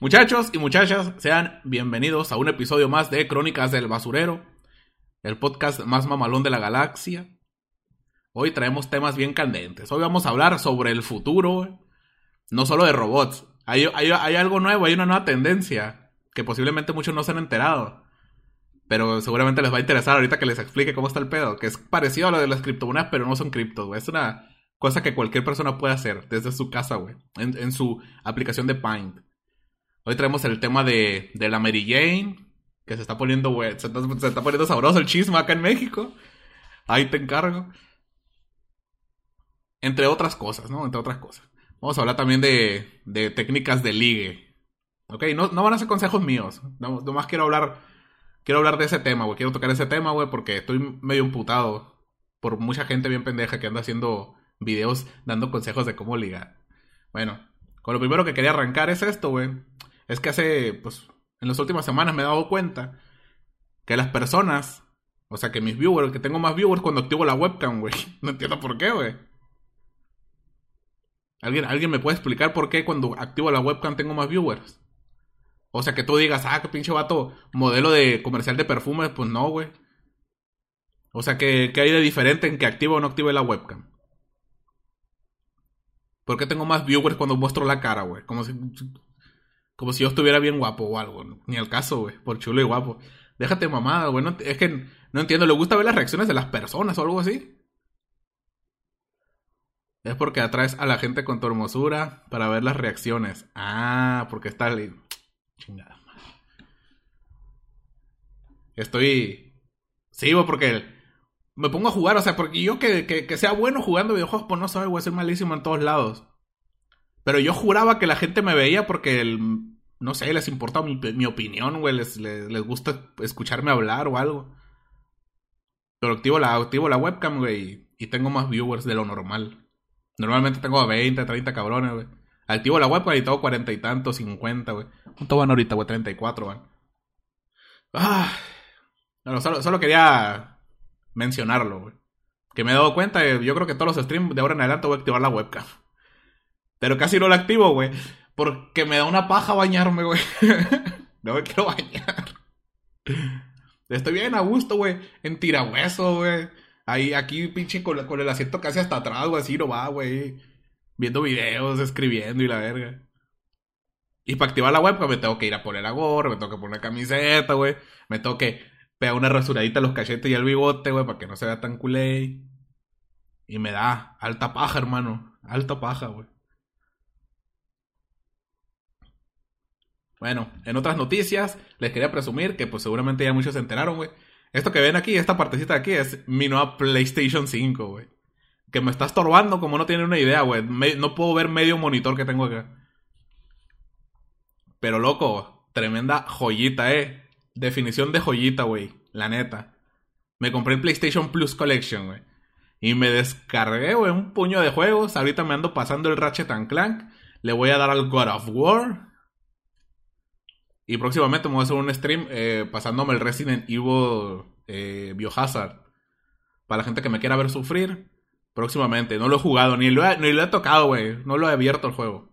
Muchachos y muchachas, sean bienvenidos a un episodio más de Crónicas del Basurero, el podcast más mamalón de la galaxia. Hoy traemos temas bien candentes. Hoy vamos a hablar sobre el futuro, no solo de robots. Hay, algo nuevo, hay una nueva tendencia que posiblemente muchos no se han enterado. Pero seguramente les va a interesar ahorita que les explique cómo está el pedo. Que es parecido a lo de las criptomonedas, pero no son criptos. Es una cosa que cualquier persona puede hacer desde su casa, güey. En, en su aplicación de Paint. Hoy traemos el tema de, de la Mary Jane, que se está poniendo, se, está poniendo sabroso el chisme acá en México. Ahí te encargo. Entre otras cosas, ¿no? Entre otras cosas. Vamos a hablar también de, de técnicas de ligue. Ok, no, no van a ser consejos míos. No, nomás quiero hablar, quiero hablar de ese tema, güey. Quiero tocar ese tema, güey, porque estoy medio imputado por mucha gente bien pendeja que anda haciendo videos dando consejos de cómo ligar. Bueno, con lo primero que quería arrancar es esto, güey es que hace, pues, en las últimas semanas me he dado cuenta que las personas, o sea, que mis viewers, que tengo más viewers cuando activo la webcam, güey. No entiendo por qué, güey. ¿Alguien, ¿Alguien me puede explicar por qué cuando activo la webcam tengo más viewers? O sea, que tú digas, ah, qué pinche vato, modelo de comercial de perfumes, pues no, güey. O sea, ¿qué, ¿qué hay de diferente en que activo o no active la webcam? ¿Por qué tengo más viewers cuando muestro la cara, güey? Como si como si yo estuviera bien guapo o algo. Ni al caso, güey. Por chulo y guapo. Déjate mamada, güey. es que no entiendo. ¿Le gusta ver las reacciones de las personas o algo así? Es porque atraes a la gente con tu hermosura para ver las reacciones. Ah, porque está... Chingada Estoy... Sí, güey, porque me pongo a jugar. O sea, porque yo que, que, sea bueno jugando videojuegos, pues no sabe, güey. Soy malísimo en todos lados. Pero yo juraba que la gente me veía porque, el, no sé, les importa mi, opinión, güey. Les, les, gusta escucharme hablar o algo. Pero activo la, activo la webcam, güey. Y tengo más viewers de lo normal. Normalmente tengo 20, 30 cabrones, güey. Activo la webcam y tengo cuarenta y tantos, 50, güey. ¿Cuánto van ahorita, güey? 34 van. Ah. solo, solo quería mencionarlo, güey. Que me he dado cuenta, yo creo que todos los streams de ahora en adelante voy a activar la webcam. Pero casi no la activo, güey. Porque me da una paja bañarme, güey. no me quiero bañar. Estoy bien a gusto, güey. En tirahueso, güey. Ahí, aquí, pinche, con, el asiento casi hasta atrás, güey. Así no va, güey. Viendo videos, escribiendo y la verga. Y para activar la web, pues me tengo que ir a poner la me tengo que poner una camiseta, güey. Me tengo que pegar una rasuradita a los cachetes y al bigote, güey, para que no se vea tan culé. Y me da alta paja, hermano. Alta paja, güey. Bueno, en otras noticias, les quería presumir que pues seguramente ya muchos se enteraron, güey. Esto que ven aquí, esta partecita de aquí, es mi nueva PlayStation 5, güey. Que me está estorbando como no tienen una idea, güey. no puedo ver medio monitor que tengo acá. Pero loco, tremenda joyita, eh. Definición de joyita, güey. La neta. Me compré el PlayStation Plus Collection, güey. Y me descargué, güey, un puño de juegos. Ahorita me ando pasando el Ratchet Clank. Le voy a dar al God of War. Y próximamente me voy a hacer un stream eh, pasándome el Resident Evil eh, Biohazard. Para la gente que me quiera ver sufrir. Próximamente. No lo he jugado, ni lo he, ni lo he tocado, güey. No lo he abierto el juego.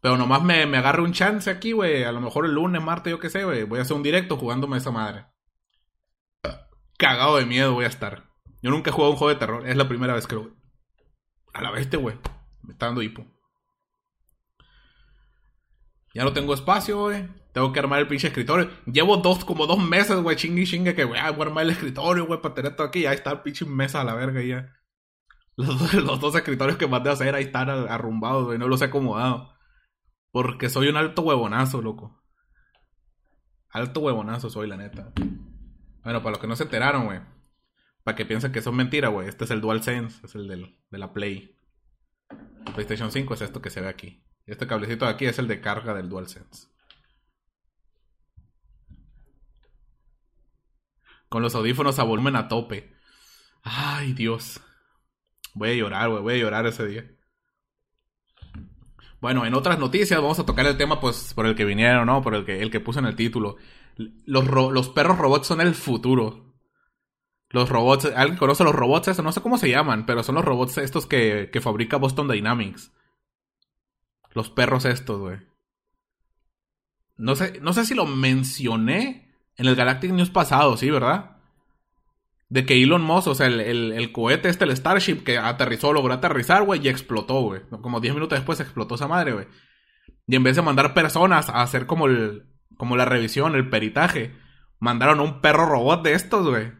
Pero nomás me, me agarre un chance aquí, güey. A lo mejor el lunes, martes, yo qué sé, güey. Voy a hacer un directo jugándome esa madre. Cagado de miedo voy a estar. Yo nunca he jugado un juego de terror. Es la primera vez que lo... A la bestia, güey. Me está dando hipo. Ya no tengo espacio, güey. Tengo que armar el pinche escritorio. Llevo dos, como dos meses, güey, chingue chingue, que voy a armar el escritorio, güey, para tener todo aquí. Ahí está el pinche mesa a la verga ya. Los, dos escritorios que mandé a hacer ahí están arrumbados, güey. No los he acomodado. Porque soy un alto huevonazo, loco. Alto huevonazo soy, la neta. Bueno, para los que no se enteraron, güey. Para que piensen que son mentiras, güey. Este es el DualSense. Es el de la Play. PlayStation 5 es esto que se ve aquí. Este cablecito de aquí es el de carga del DualSense. Con los audífonos a volumen a tope. Ay, Dios. Voy a llorar, güey. Voy a llorar ese día. Bueno, en otras noticias vamos a tocar el tema, pues, por el que vinieron, ¿no? Por el que, el que puse en el título. Los, perros robots son el futuro. Los robots, ¿alguien conoce los robots estos? No sé cómo se llaman, pero son los robots estos que, que fabrica Boston Dynamics. Los perros estos, güey. No sé, no sé si lo mencioné en el Galactic News pasado, sí, ¿verdad? De que Elon Musk, o sea, el, el, cohete este, el Starship, que aterrizó, logró aterrizar, güey, y explotó, güey. Como 10 minutos después explotó esa madre, güey. Y en vez de mandar personas a hacer como el, como la revisión, el peritaje, mandaron un perro robot de estos, güey.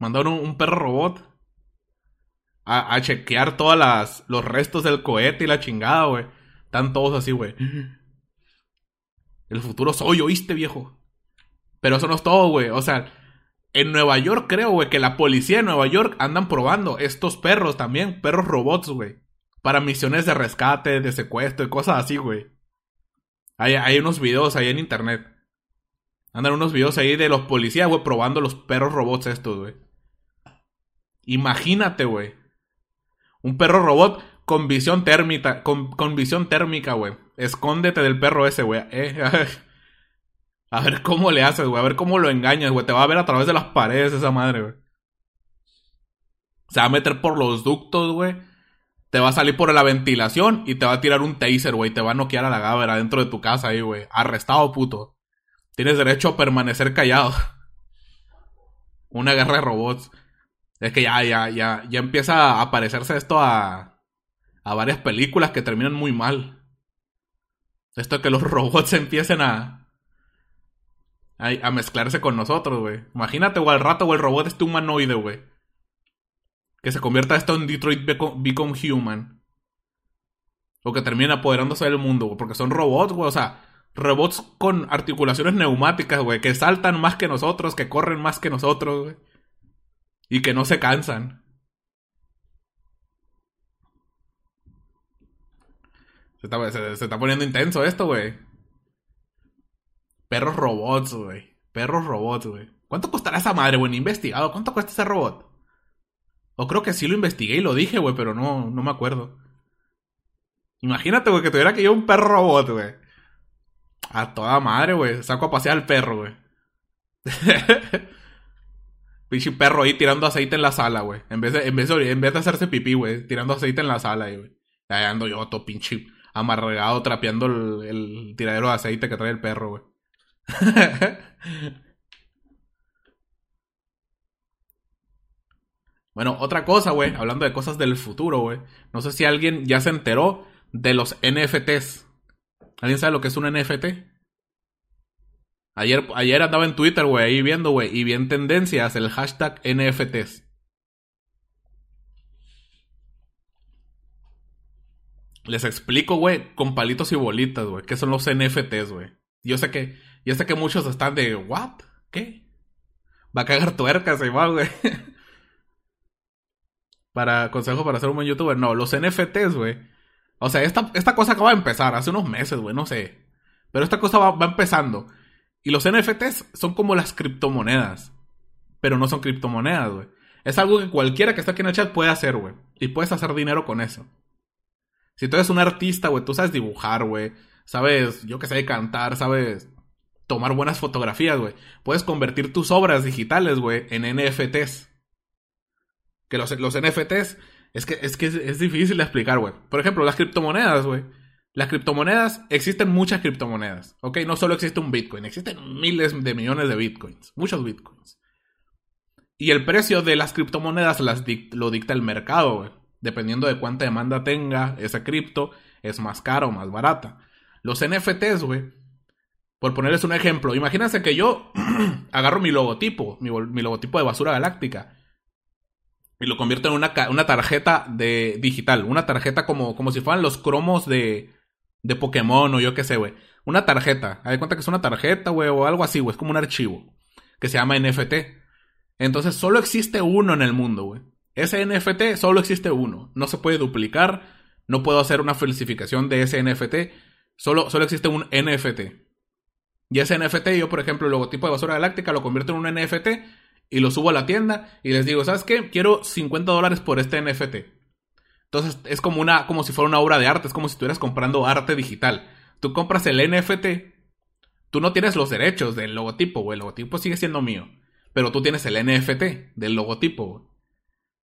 Mandaron un, perro robot a, chequear todas las, los restos del cohete y la chingada, güey. Están todos así, güey. El futuro soy, ¿oíste, viejo? Pero eso no es todo, güey. O sea, en Nueva York creo, güey, que la policía de Nueva York andan probando estos perros también, perros robots, güey. Para misiones de rescate, de secuestro y cosas así, güey. Hay, hay unos videos ahí en internet. Andan unos videos ahí de los policías, güey, probando los perros robots estos, güey. Imagínate, güey. Un perro robot con visión térmica, con, visión térmica, güey. Escóndete del perro ese, güey. Eh, a ver cómo le haces, güey. A ver cómo lo engañas, güey. Te va a ver a través de las paredes esa madre, güey. Se va a meter por los ductos, güey. Te va a salir por la ventilación y te va a tirar un taser, güey. Te va a noquear a la gávera dentro de tu casa ahí, güey. Arrestado, puto. Tienes derecho a permanecer callado. Una guerra de robots. Es que ya, ya, ya, ya empieza a parecerse esto a, a varias películas que terminan muy mal. Esto de que los robots empiecen a, a, mezclarse con nosotros, güey. Imagínate, o al rato, o el robot este humanoide, güey. Que se convierta esto en Detroit Become Human. O que termine apoderándose del mundo, güey. Porque son robots, güey. O sea, robots con articulaciones neumáticas, güey. Que saltan más que nosotros, que corren más que nosotros, güey. Y que no se cansan. Se está, poniendo intenso esto, güey. Perros robots, güey. Perros robots, güey. ¿Cuánto costará esa madre, güey? investigado. ¿Cuánto cuesta ese robot? O creo que sí lo investigué y lo dije, güey, pero no, no me acuerdo. Imagínate, güey, que tuviera que yo un perro robot, güey. A toda madre, güey. Saco a pasear al perro, güey. Pinche perro ahí tirando aceite en la sala, güey. En vez de, en vez de, en vez de hacerse pipí, güey. Tirando aceite en la sala, güey. Ahí ando yo, todo pinche amarregado trapeando el, tiradero de aceite que trae el perro, güey. bueno, otra cosa, güey, hablando de cosas del futuro, güey. No sé si alguien ya se enteró de los NFTs. ¿Alguien sabe lo que es un NFT? Ayer, ayer andaba en Twitter, güey, ahí viendo, güey, y vi en tendencias el hashtag NFTs. Les explico, güey, con palitos y bolitas, güey, qué son los NFTs, güey. Yo sé que, yo sé que muchos están de, ¿what? ¿Qué? Va a cagar tuercas, igual, güey. para consejo para ser un buen youtuber. No, los NFTs, güey. O sea, esta, esta cosa acaba de empezar hace unos meses, güey, no sé. Pero esta cosa va, va empezando. Y los NFTs son como las criptomonedas. Pero no son criptomonedas, güey. Es algo que cualquiera que esté aquí en el chat puede hacer, güey. Y puedes hacer dinero con eso. Si tú eres un artista, güey, tú sabes dibujar, güey. Sabes, yo que sé, cantar, sabes tomar buenas fotografías, güey. Puedes convertir tus obras digitales, güey, en NFTs. Que los, los NFTs es que, es que es, difícil de explicar, güey. Por ejemplo, las criptomonedas, güey. Las criptomonedas, existen muchas criptomonedas, ¿ok? No solo existe un Bitcoin, existen miles de millones de Bitcoins, muchos Bitcoins. Y el precio de las criptomonedas las lo dicta el mercado, güey dependiendo de cuánta demanda tenga esa cripto, es más cara o más barata. Los NFTs, güey. Por ponerles un ejemplo, imagínense que yo agarro mi logotipo, mi, logotipo de basura galáctica, y lo convierto en una, una tarjeta de digital, una tarjeta como, como si fueran los cromos de, de Pokémon o yo qué sé, güey. Una tarjeta, hay cuenta que es una tarjeta, güey, o algo así, güey, es como un archivo que se llama NFT. Entonces solo existe uno en el mundo, güey. Ese NFT solo existe uno, no se puede duplicar, no puedo hacer una falsificación de ese NFT, solo, solo existe un NFT. Y ese NFT, yo por ejemplo, el logotipo de basura galáctica lo convierto en un NFT y lo subo a la tienda y les digo, ¿sabes qué? Quiero 50 dólares por este NFT. Entonces es como, una, como si fuera una obra de arte, es como si estuvieras comprando arte digital. Tú compras el NFT, tú no tienes los derechos del logotipo, o El logotipo sigue siendo mío. Pero tú tienes el NFT del logotipo,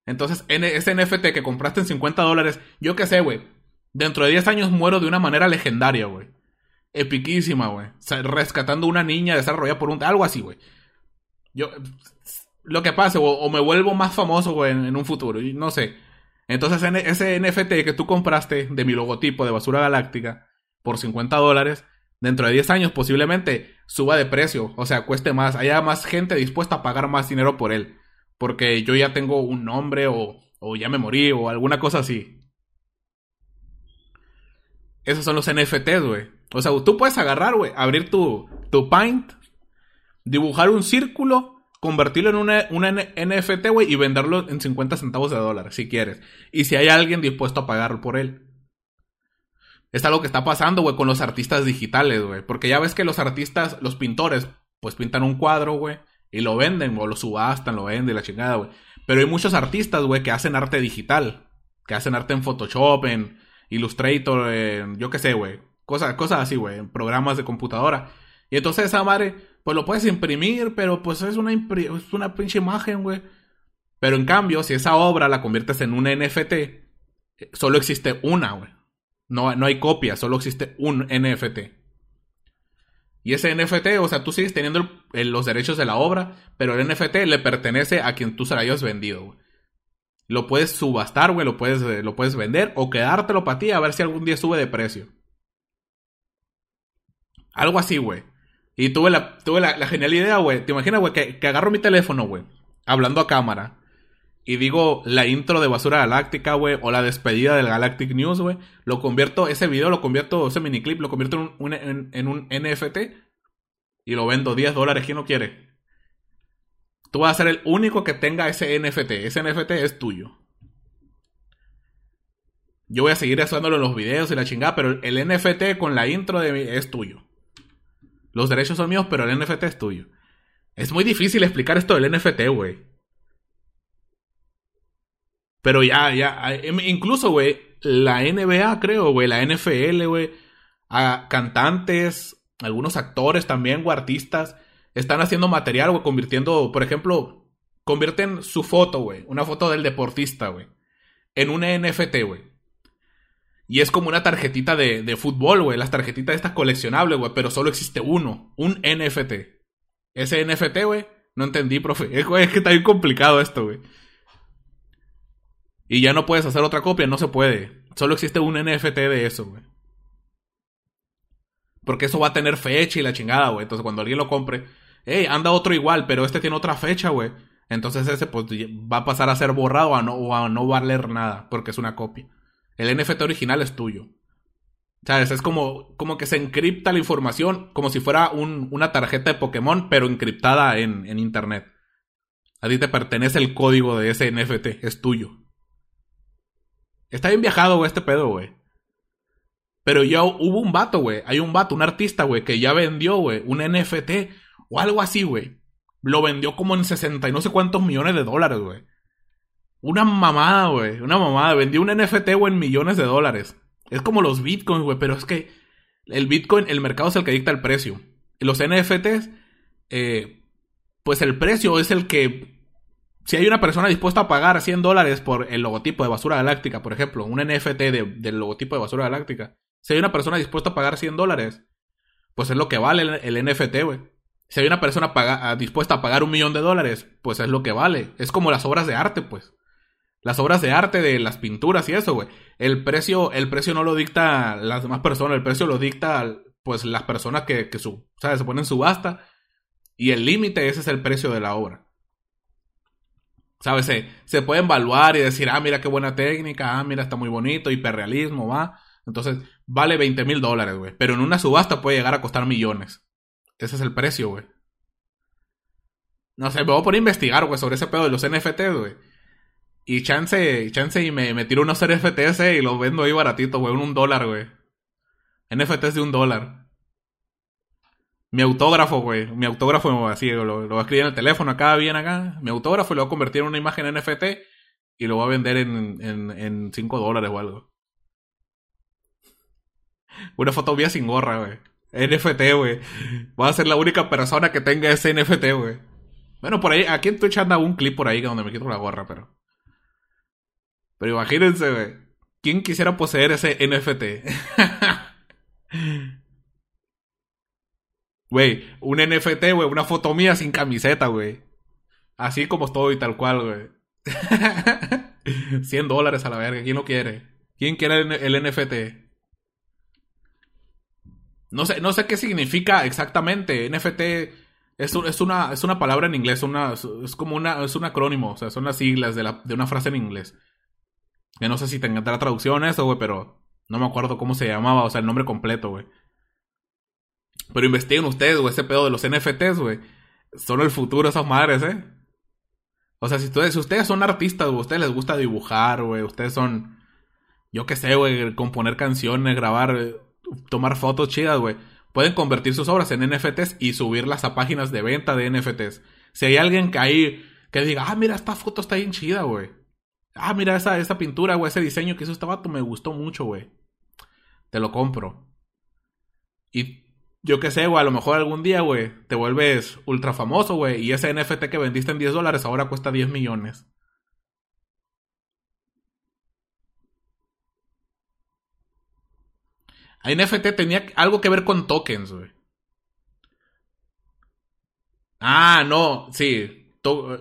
entonces, ese NFT que compraste en 50 dólares, yo qué sé, güey. Dentro de 10 años muero de una manera legendaria, güey. epiquísima, güey. Rescatando una niña desarrollada por un... Algo así, güey. Yo... Lo que pase, o, me vuelvo más famoso, güey, en, un futuro. No sé. Entonces, ese NFT que tú compraste de mi logotipo de basura galáctica por 50 dólares, dentro de 10 años posiblemente suba de precio. O sea, cueste más. Haya más gente dispuesta a pagar más dinero por él. Porque yo ya tengo un nombre o, o ya me morí o alguna cosa así. Esos son los NFTs, güey. O sea, tú puedes agarrar, güey, abrir tu, tu Paint, dibujar un círculo, convertirlo en una, una NFT, güey, y venderlo en 50 centavos de dólar, si quieres. Y si hay alguien dispuesto a pagar por él. Es algo que está pasando, güey, con los artistas digitales, güey. Porque ya ves que los artistas, los pintores, pues pintan un cuadro, güey, y lo venden, o lo subastan, lo venden, la chingada, güey. Pero hay muchos artistas, güey, que hacen arte digital. Que hacen arte en Photoshop, en Illustrator, en, yo qué sé, güey. Cosas, cosas así, güey, en programas de computadora. Y entonces esa madre, pues lo puedes imprimir, pero pues es una, es una pinche imagen, güey. Pero en cambio, si esa obra la conviertes en un NFT, solo existe una, güey. No, no hay copia, solo existe un NFT. Y ese NFT, o sea, tú sigues teniendo los derechos de la obra, pero el NFT le pertenece a quien tú se la hayas vendido, güey. Lo puedes subastar, güey, lo puedes, eh, lo puedes vender o quedártelo para ti a ver si algún día sube de precio. Algo así, güey. Y tuve la, tuve la, genial idea, güey. ¿Te imaginas, güey, que, que agarro mi teléfono, güey, hablando a cámara, y digo la intro de Basura Galáctica, güey, o la despedida del Galactic News, güey, lo convierto, ese video lo convierto, ese miniclip, lo convierto en un, en un NFT y lo vendo 10 dólares. ¿Quién no quiere? Tú vas a ser el único que tenga ese NFT. Ese NFT es tuyo. Yo voy a seguir haciéndolo en los videos y la chingada, pero el NFT con la intro de es tuyo. Los derechos son míos, pero el NFT es tuyo. Es muy difícil explicar esto del NFT, güey. Pero ya, ya, em, incluso, güey, la NBA, creo, güey, la NFL, güey, a cantantes, algunos actores también, o artistas, están haciendo material, güey, convirtiendo, por ejemplo, convierten su foto, güey, una foto del deportista, güey, en un NFT, güey. Y es como una tarjetita de, de fútbol, güey, las tarjetitas estas coleccionables, güey, pero solo existe uno, un NFT. Ese NFT, güey, no entendí, profe. Es, que está bien complicado esto, güey. Y ya no puedes hacer otra copia, no se puede. Solo existe un NFT de eso, güey. Porque eso va a tener fecha y la chingada, güey. Entonces cuando alguien lo compre, hey, anda otro igual, pero este tiene otra fecha, güey. Entonces ese pues va a pasar a ser borrado a no, o a no valer nada, porque es una copia. El NFT original es tuyo. ¿Sabes? Es como, como que se encripta la información como si fuera un, una tarjeta de Pokémon, pero encriptada en, en Internet. A ti te pertenece el código de ese NFT, es tuyo. Está bien viajado, este pedo, güey. Pero ya hubo un vato, güey. Hay un vato, un artista, güey, que ya vendió, güey, un NFT o algo así, güey. Lo vendió como en 60 y no sé cuántos millones de dólares, güey. Una mamada, güey. Una mamada. Vendió un NFT, güey, en millones de dólares. Es como los bitcoins, güey. Pero es que el bitcoin, el mercado es el que dicta el precio. Los NFTs, eh, pues el precio es el que. Si hay una persona dispuesta a pagar 100 dólares por el logotipo de basura galáctica, por ejemplo, un NFT del logotipo de basura galáctica, si hay una persona dispuesta a pagar 100 dólares, pues es lo que vale el, NFT, güey. Si hay una persona paga, dispuesta a pagar un millón de dólares, pues es lo que vale. Es como las obras de arte, pues. Las obras de arte de las pinturas y eso, güey. El precio, el precio no lo dicta las demás personas, el precio lo dicta, pues, las personas que, que su, ¿sabes? se ponen subasta. Y el límite, ese es el precio de la obra. ¿Sabes? Se, se puede evaluar y decir, ah, mira qué buena técnica, ah, mira, está muy bonito, hiperrealismo, va. Entonces, vale 20 mil dólares, güey. Pero en una subasta puede llegar a costar millones. Ese es el precio, güey. No sé, me voy a poner a investigar, güey, sobre ese pedo de los NFTs, güey. Y chance, chance y me, me tiro unos NFTs y los vendo ahí baratito, güey, un dólar, güey. NFTs de un dólar. Mi autógrafo, güey. Mi autógrafo así, lo, lo voy a escribir en el teléfono acá, bien acá. Mi autógrafo lo voy a convertir en una imagen NFT y lo voy a vender en, en, en 5 dólares o algo. Una foto mía sin gorra, güey. NFT, güey. Voy a ser la única persona que tenga ese NFT, güey. Bueno, por ahí, aquí en Twitch anda un clip por ahí donde me quito la gorra, pero. Pero imagínense, güey. ¿Quién quisiera poseer ese NFT? Güey, un NFT, güey, una foto mía sin camiseta, güey. Así como estoy, tal cual, güey. 100 dólares a la verga, ¿quién lo quiere? ¿Quién quiere el, NFT? No sé, no sé qué significa exactamente. NFT es, es, una, es una palabra en inglés, una, es como una, es un acrónimo, o sea, son las siglas de, la, de una frase en inglés. Que no sé si tendrá traducción eso, güey, pero no me acuerdo cómo se llamaba, o sea, el nombre completo, güey. Pero investiguen ustedes, güey, ese pedo de los NFTs, güey. Son el futuro esas madres, ¿eh? O sea, si ustedes, si ustedes son artistas, güey, ustedes les gusta dibujar, güey, ustedes son, yo qué sé, güey, componer canciones, grabar, tomar fotos chidas, güey. Pueden convertir sus obras en NFTs y subirlas a páginas de venta de NFTs. Si hay alguien que ahí que diga, ah, mira, esta foto está bien chida, güey. Ah, mira, esa, esa pintura, güey, ese diseño que hizo este vato me gustó mucho, güey. Te lo compro. Y yo qué sé, güey, a lo mejor algún día, güey, te vuelves ultra famoso, güey, y ese NFT que vendiste en 10 dólares ahora cuesta 10 millones. NFT tenía algo que ver con tokens, güey. Ah, no, sí.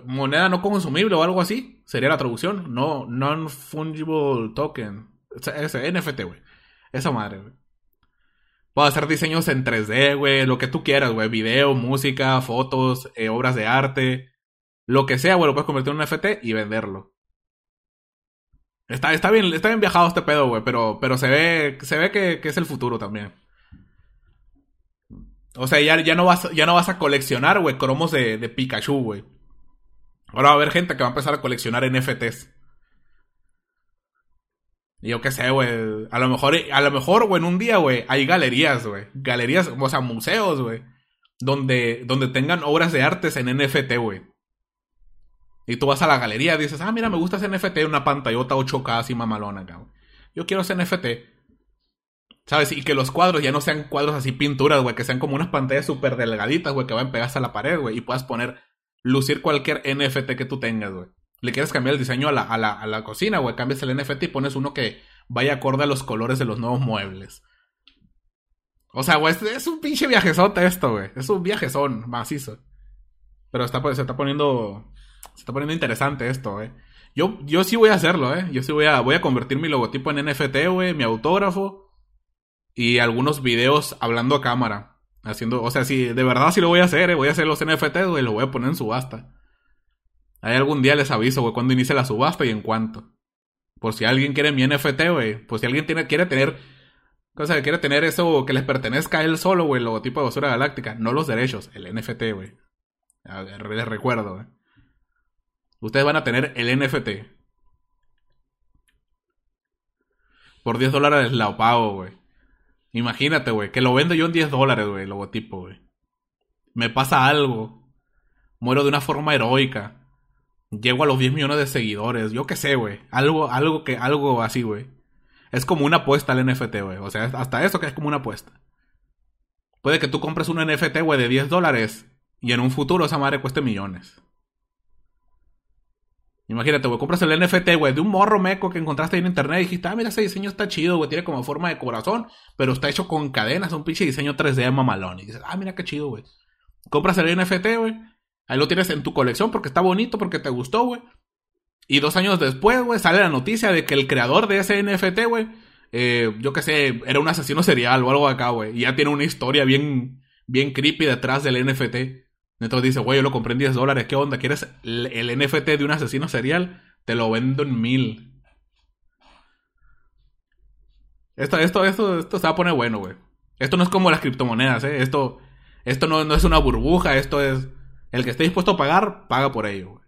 Moneda no consumible o algo así. Sería la traducción. No, non-fungible token. Ese, NFT, güey. Esa madre, güey. Puedo hacer diseños en 3D, güey. Lo que tú quieras, güey. Video, música, fotos, eh, obras de arte. Lo que sea, güey. Lo puedes convertir en un NFT y venderlo. Está, está, bien, está bien viajado este pedo, güey, pero, pero se ve, se ve que, es el futuro también. O sea, ya, ya, no, vas, ya no vas a coleccionar, güey, cromos de, de Pikachu, güey. Ahora va a haber gente que va a empezar a coleccionar NFTs. Y yo qué sé, güey. A lo mejor, a lo mejor, güey, en un día, güey, hay galerías, güey. Galerías, o sea, museos, güey. Donde, donde tengan obras de artes en NFT, güey. Y tú vas a la galería y dices, ah, mira, me gusta ese NFT, una pantallota 8K así mamalona, cabrón. Yo quiero ese NFT. ¿Sabes? Y que los cuadros ya no sean cuadros así pinturas, güey, que sean como unas pantallas súper delgaditas, güey, que van pegadas a la pared, güey, y puedas poner, lucir cualquier NFT que tú tengas, güey. Le quieres cambiar el diseño a la, a la, a la cocina, güey, cambias el NFT y pones uno que vaya acorde a los colores de los nuevos muebles. O sea, güey, es un pinche viajezote esto, güey. Es un viajezón macizo. Pero está, se está poniendo se está poniendo interesante esto, eh. Yo, yo sí voy a hacerlo, eh. Yo sí voy a, voy a convertir mi logotipo en NFT, güey, mi autógrafo. Y algunos videos hablando a cámara. Haciendo, o sea, si de verdad sí lo voy a hacer, eh. Voy a hacer los NFT, güey, lo voy a poner en subasta. Ahí algún día les aviso, güey, cuando inicie la subasta y en cuánto. Por si alguien quiere mi NFT, güey. Por si alguien tiene, quiere tener. O sea, quiere tener eso que les pertenezca a él solo, güey, el logotipo de basura galáctica. No los derechos, el NFT, güey. Les recuerdo, güey. Ustedes van a tener el NFT. Por 10 dólares la pago, güey. Imagínate, güey, que lo vendo yo en 10 dólares, güey, logotipo, güey. Me pasa algo. Muero de una forma heroica. Llego a los 10 millones de seguidores. Yo qué sé, güey. Algo, algo que, algo así, güey. Es como una apuesta al NFT, güey. O sea, hasta eso que es como una apuesta. Puede que tú compres un NFT, güey, de 10 dólares. Y en un futuro esa madre cueste millones. Imagínate, güey, compras el NFT, güey, de un morro meco que encontraste ahí en internet y dijiste, ah, mira, ese diseño está chido, güey, tiene como forma de corazón, pero está hecho con cadenas, un pinche diseño 3D mamalón. Y dices, ah, mira qué chido, güey. Compras el NFT, güey, ahí lo tienes en tu colección porque está bonito, porque te gustó, güey. Y dos años después, güey, sale la noticia de que el creador de ese NFT, güey, eh, yo qué sé, era un asesino serial o algo acá, güey. Y ya tiene una historia bien, bien creepy detrás del NFT. Entonces dice, güey, yo lo compré en 10 dólares, ¿qué onda? ¿Quieres el, NFT de un asesino serial? Te lo vendo en mil. Esto, esto, esto, se va a poner bueno, güey. Esto no es como las criptomonedas, ¿eh? Esto, esto no, no es una burbuja, esto es... El que esté dispuesto a pagar, paga por ello, güey.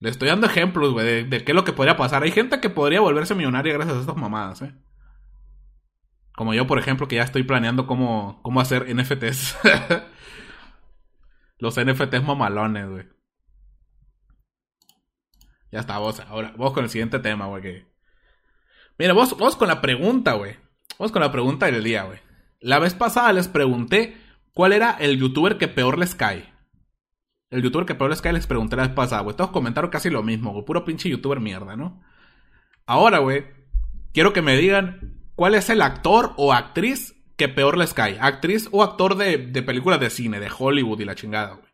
Le estoy dando ejemplos, güey, de, qué es lo que podría pasar. Hay gente que podría volverse millonaria gracias a estas mamadas, ¿eh? Como yo, por ejemplo, que ya estoy planeando cómo, cómo hacer NFTs. Los NFTs mamalones, güey. Ya está, vos. Ahora, vos con el siguiente tema, güey. Mira, vos, vos con la pregunta, güey. Vos con la pregunta del día, güey. La vez pasada les pregunté cuál era el youtuber que peor les cae. El youtuber que peor les cae les pregunté la vez pasada, güey. Todos comentaron casi lo mismo, güey. Puro pinche youtuber mierda, ¿no? Ahora, güey, quiero que me digan cuál es el actor o actriz que peor les cae. Actriz o actor de, de películas de cine, de Hollywood y la chingada, güey.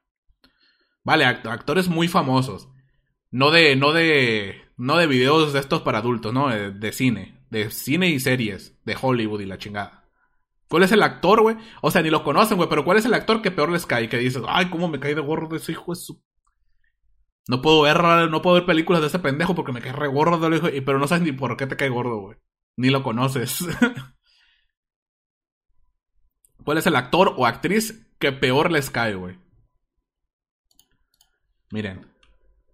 Vale, actores muy famosos. No de, no de, no de videos de estos para adultos, no, de, cine. De cine y series, de Hollywood y la chingada. ¿Cuál es el actor, güey? O sea, ni lo conocen, güey, pero ¿cuál es el actor que peor les cae? Que dices, ay, cómo me cae de gordo ese hijo de su... No puedo ver, no puedo ver películas de ese pendejo porque me cae re gordo, hijo, pero no sabes ni por qué te cae gordo, güey. Ni lo conoces. ¿Cuál es el actor o actriz que peor les cae, güey? Miren.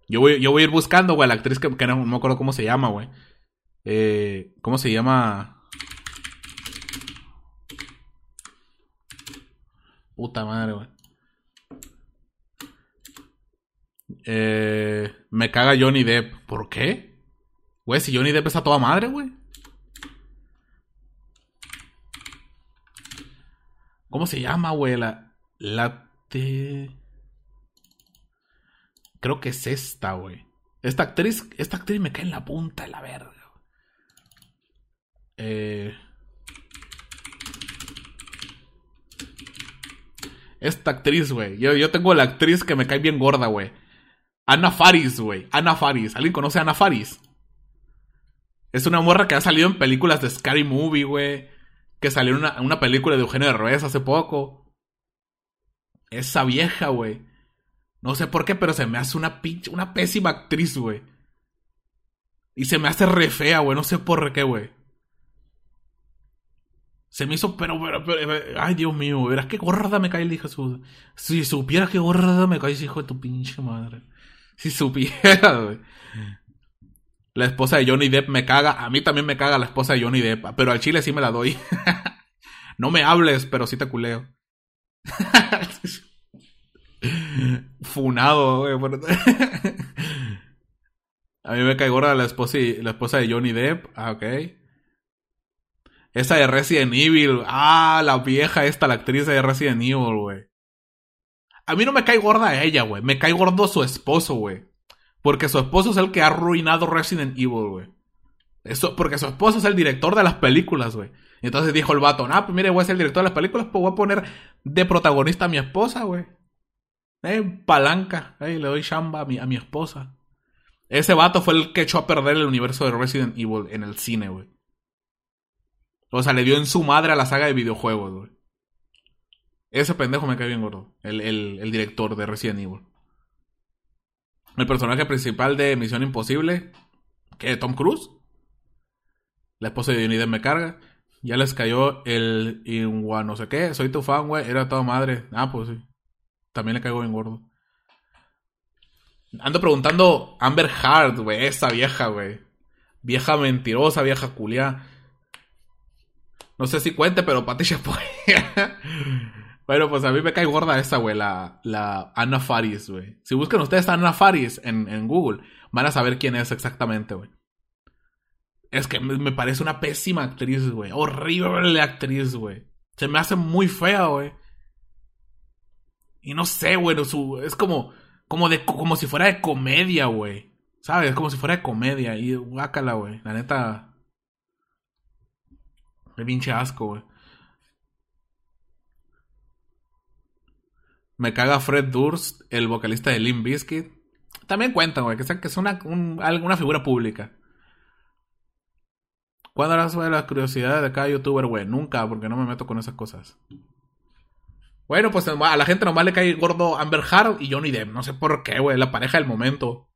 Yo voy, yo voy a ir buscando, güey, la actriz que, no, me acuerdo cómo se llama, güey. Eh, ¿Cómo se llama? Puta madre, güey. Eh, me caga Johnny Depp. ¿Por qué? Güey, si Johnny Depp está toda madre, güey. ¿Cómo se llama, güey? La. Creo que es esta, güey. Esta actriz. Esta actriz me cae en la punta de la verga. Eh. Esta actriz, güey. Yo, yo tengo la actriz que me cae bien gorda, güey. Ana Faris, güey. Ana Faris. ¿Alguien conoce a Ana Faris? Es una morra que ha salido en películas de Scary Movie, güey. Que salió en una, una película de Eugenio Derbez hace poco. Esa vieja, güey. No sé por qué, pero se me hace una pinche, una pésima actriz, güey. Y se me hace re fea, güey. No sé por qué, güey. Se me hizo, pero, pero, ay, Dios mío, verás qué gorda me cae el hijo su. Si supiera qué gorda me cae hijo de tu pinche madre. Si supiera, güey. La esposa de Johnny Depp me caga. A mí también me caga la esposa de Johnny Depp. Pero al chile sí me la doy. no me hables, pero sí te culeo. Funado, güey. A mí me cae gorda la esposa, la esposa de Johnny Depp. Ah, ok. Esa de Resident Evil. Ah, la vieja esta, la actriz de Resident Evil, güey. A mí no me cae gorda ella, güey. Me cae gordo su esposo, güey. Porque su esposo es el que ha arruinado Resident Evil, güey. Eso, porque su esposo es el director de las películas, güey. Entonces dijo el vato, ah, pues mire, voy a ser el director de las películas, pues voy a poner de protagonista a mi esposa, güey. Eh, palanca. Eh, le doy chamba a mi, a mi esposa. Ese vato fue el que echó a perder el universo de Resident Evil en el cine, güey. O sea, le dio en su madre a la saga de videojuegos, güey. Ese pendejo me cae bien gordo. El, el, el director de Resident Evil. El personaje principal de Misión Imposible. ¿Qué? ¿Tom Cruise? La esposa de Johnny me carga. Ya les cayó el Inwa no sé qué. Soy tu fan, güey. Era toda madre. Ah, pues sí. También le caigo bien gordo. Ando preguntando Amber Hart, güey. Esa vieja, güey. Vieja mentirosa, vieja culia. No sé si cuente, pero Patricia Bueno, pues a mí me cae gorda esa, güey, la, la Anna Faris, güey. Si buscan ustedes a Anna Faris en, en Google, van a saber quién es exactamente, güey. Es que me, parece una pésima actriz, güey. Horrible actriz, güey. Se me hace muy fea, güey. Y no sé, güey, es como, como, de, como si fuera de comedia, güey. ¿Sabes? Como si fuera de comedia. Y guácala, güey. La neta. Me pinche asco, güey. Me caga Fred Durst, el vocalista de Limp Bizkit. También cuenta, güey, que, es una, una figura pública. ¿Cuándo harás la curiosidad de cada youtuber, güey? Nunca, porque no me meto con esas cosas. Bueno, pues a la gente nomás le cae gordo Amber Heard y Johnny Depp. No sé por qué, güey. La pareja del momento.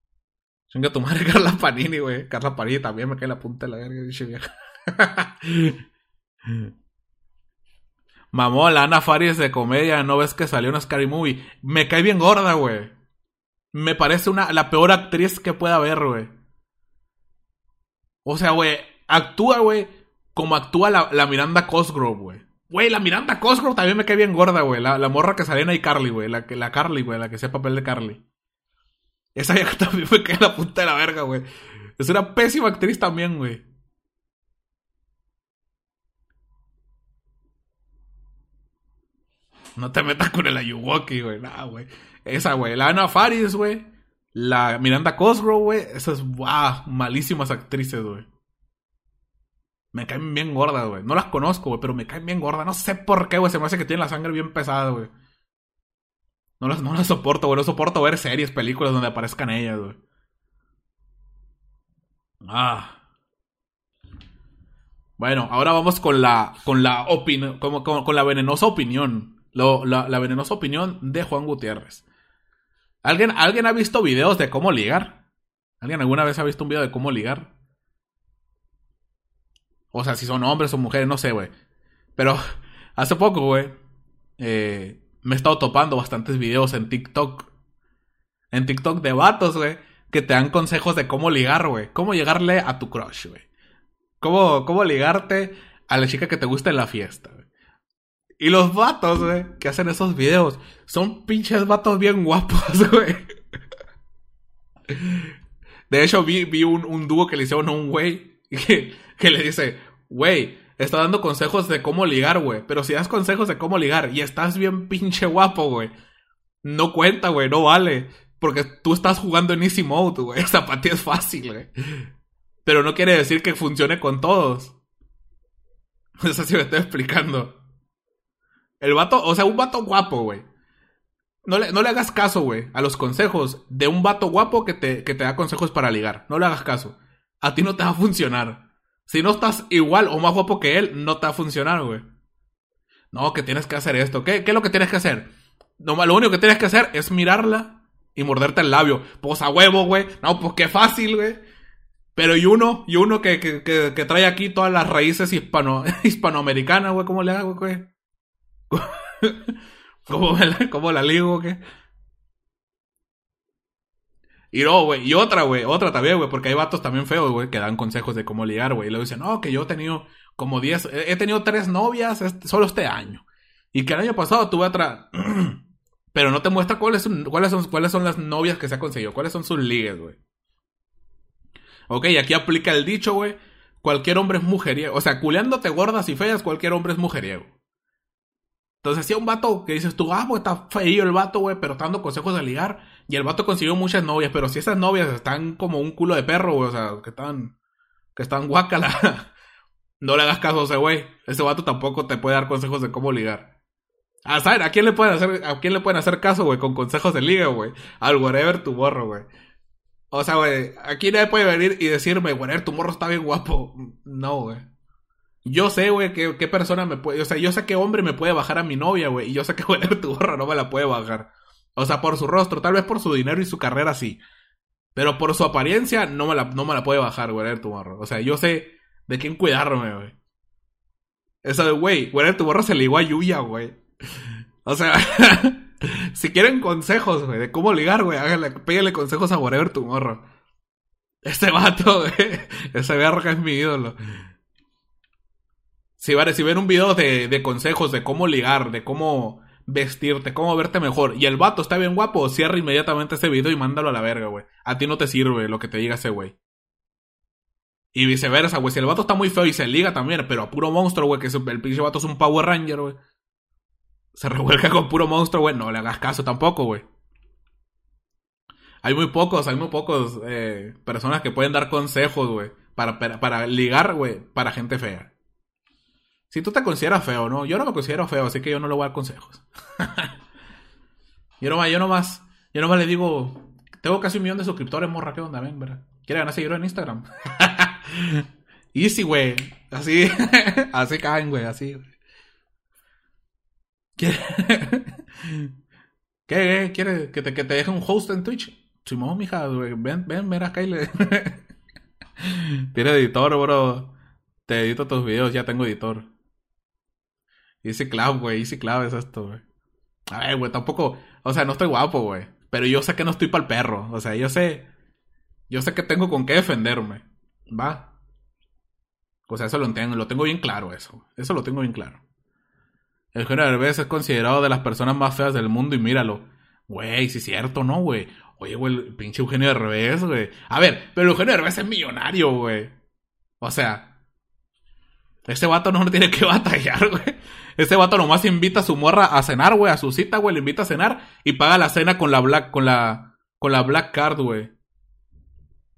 Chinga tu madre Carla Panini, güey. Carla Panini también me cae la punta de la verga, vieja. Mamó, la Ana Faris de comedia, ¿no ves que salió una Scary Movie? Me cae bien gorda, güey. Me parece una, la peor actriz que pueda haber, güey. O sea, güey, actúa, güey, como actúa la, Miranda Cosgrove, güey. Güey, la Miranda Cosgrove también me cae bien gorda, güey. La, morra que salió en ahí Carly, güey. La, la Carly, güey, la que sea papel de Carly. Esa vieja también me cae la punta de la verga, güey. Es una pésima actriz también, güey. No te metas con el Ayuwoki, güey. Nah, güey. Esa, güey. La Ana Faris, güey. La Miranda Cosgrove, güey. Esas, wow, malísimas actrices, güey. Me caen bien gordas, güey. No las conozco, güey, pero me caen bien gordas. No sé por qué, güey. Se me hace que tienen la sangre bien pesada, güey. No las, no las soporto, güey. No soporto ver series, películas donde aparezcan ellas, güey. Ah. Bueno, ahora vamos con la, con la opinión, con, con, la venenosa opinión. La, venenosa opinión de Juan Gutiérrez. ¿Alguien, ¿Alguien ha visto videos de cómo ligar? ¿Alguien alguna vez ha visto un video de cómo ligar? O sea, si son hombres o mujeres, no sé, güey. Pero hace poco, güey, eh, me he estado topando bastantes videos en TikTok. En TikTok de vatos, güey, que te dan consejos de cómo ligar, güey. Cómo llegarle a tu crush, güey. Cómo, cómo ligarte a la chica que te gusta en la fiesta, güey. Y los vatos, güey, que hacen esos videos, son pinches vatos bien guapos, güey. De hecho, vi, vi un, un, dúo que le hicieron a un güey que, le dice, güey, está dando consejos de cómo ligar, güey. Pero si das consejos de cómo ligar y estás bien pinche guapo, güey, no cuenta, güey, no vale. Porque tú estás jugando en easy mode, güey. Esa para ti es fácil, güey. Pero no quiere decir que funcione con todos. No sé si me estoy explicando. El vato, o sea, un vato guapo, güey. No le, no le hagas caso, güey, a los consejos de un vato guapo que te, que te da consejos para ligar. No le hagas caso. A ti no te va a funcionar. Si no estás igual o más guapo que él, no te va a funcionar, güey. No, que tienes que hacer esto. ¿Qué, ¿Qué, es lo que tienes que hacer? No, lo único que tienes que hacer es mirarla y morderte el labio. Pues a huevo, güey. No, pues qué fácil, güey. Pero y uno, y uno que, que, que, trae aquí todas las raíces hispano, hispanoamericanas, güey. ¿Cómo le hago, güey? ¿Cómo, la, ¿Cómo la ligo, qué? Y no, güey. Y otra, güey. Otra también, güey. Porque hay vatos también feos, güey, que dan consejos de cómo ligar, güey. Y le dicen, no, que yo he tenido como 10. He tenido tres novias solo este año. Y que el año pasado tuve otra. Pero no te muestra cuáles son, cuáles son, cuáles son las novias que se ha conseguido. Cuáles son sus ligues, güey. Ok, aquí aplica el dicho, güey. Cualquier hombre es mujeriego. O sea, culeándote gordas y feas, cualquier hombre es mujeriego. Entonces, si hay un vato que dices tú, ah, pues está feo el vato, güey, pero está dando consejos de ligar. Y el vato consiguió muchas novias, pero si esas novias están como un culo de perro, güey, o sea, que están, que están guacala, no le hagas caso a ese güey. Ese vato tampoco te puede dar consejos de cómo ligar. A saber, ¿a quién le pueden hacer, a quién le pueden hacer caso, güey, con consejos de liga, güey? Al whatever tu morro, güey. O sea, güey, aquí nadie puede venir y decirme, whatever tu morro está bien guapo. No, güey. Yo sé, güey, qué, persona me puede. O sea, yo sé qué hombre me puede bajar a mi novia, güey. Y yo sé que, güey, tu gorra no me la puede bajar. O sea, por su rostro, tal vez por su dinero y su carrera sí. Pero por su apariencia no me la, no me la puede bajar, güey, tu. O sea, yo sé de quién cuidarme, güey. Eso de, güey, güey, tu morro se ligó a Yuya, güey. O sea, si quieren consejos, güey, de cómo ligar, güey, háganle, consejos a Whatever tu morro. Este vato, güey, ese verga es mi ídolo. Si, si ven un video de, de consejos de cómo ligar, de cómo vestirte, cómo verte mejor, y el vato está bien guapo, cierra inmediatamente ese video y mándalo a la verga, güey. A ti no te sirve lo que te diga ese güey. Y viceversa, güey. Si el vato está muy feo y se liga también, pero a puro monstruo, güey, que el pinche vato es un Power Ranger, güey. Se revuelca con puro monstruo, güey. No le hagas caso tampoco, güey. Hay muy pocos, hay muy pocos eh, personas que pueden dar consejos, güey. Para, para, para ligar, güey, para gente fea. Si tú te consideras feo, ¿no? Yo no me considero feo, así que yo no le voy a dar consejos. yo nomás, yo nomás, yo nomás le digo, tengo casi un millón de suscriptores, morra, ¿qué onda, ven, verdad? ¿Quiere ganar seguidores en Instagram? Easy, güey. Así, así caen, güey, así. ¿Quiere... ¿Qué, ¿Quiere que te, que te deje un host en Twitch? Simón, mija, güey. Ven, ven, ven acá y le... Tiene editor, bro. Te edito tus videos, ya tengo editor. Easy Club, güey. Easy Club es esto, güey. A ver, güey, tampoco. O sea, no estoy guapo, güey. Pero yo sé que no estoy para el perro. O sea, yo sé. Yo sé que tengo con qué defenderme. ¿Va? O sea, eso lo entiendo. Lo tengo bien claro, eso. Eso lo tengo bien claro. Eugenio Derbez es considerado de las personas más feas del mundo y míralo. Güey, sí es cierto, ¿no, güey? Oye, güey, el pinche Eugenio Derbez, güey. A ver, pero Eugenio Derbez es millonario, güey. O sea, ese vato no tiene que batallar, güey. Ese vato nomás invita a su morra a cenar, güey, a su cita, güey, le invita a cenar y paga la cena con la black, con la, con la black card, güey.